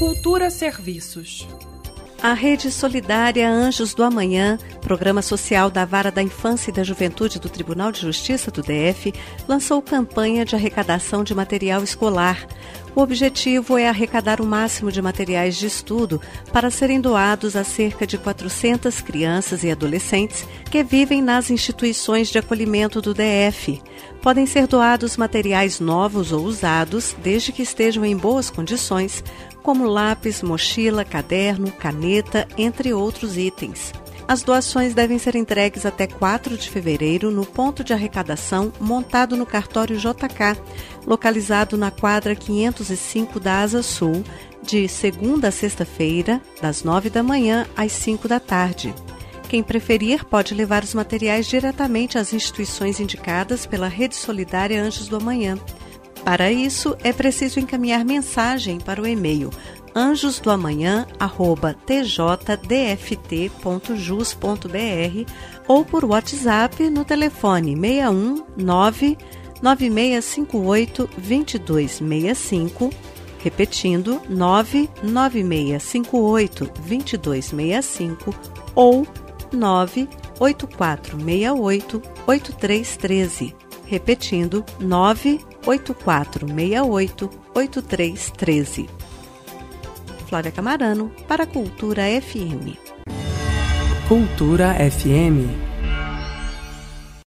Cultura Serviços. A Rede Solidária Anjos do Amanhã, programa social da Vara da Infância e da Juventude do Tribunal de Justiça do DF, lançou campanha de arrecadação de material escolar. O objetivo é arrecadar o máximo de materiais de estudo para serem doados a cerca de 400 crianças e adolescentes que vivem nas instituições de acolhimento do DF. Podem ser doados materiais novos ou usados, desde que estejam em boas condições, como lápis, mochila, caderno, caneta, entre outros itens. As doações devem ser entregues até 4 de fevereiro no ponto de arrecadação montado no cartório JK, localizado na quadra 505 da Asa Sul, de segunda a sexta-feira, das 9 da manhã às 5 da tarde. Quem preferir pode levar os materiais diretamente às instituições indicadas pela Rede Solidária Anjos do Amanhã. Para isso, é preciso encaminhar mensagem para o e-mail anjosdoamanhã@tjdft.jus.br ou por WhatsApp no telefone 61 99658 2265, repetindo 99658 2265 ou 98468 8313, repetindo 98468 8313. Flávia Camarano para a Cultura FM. Cultura FM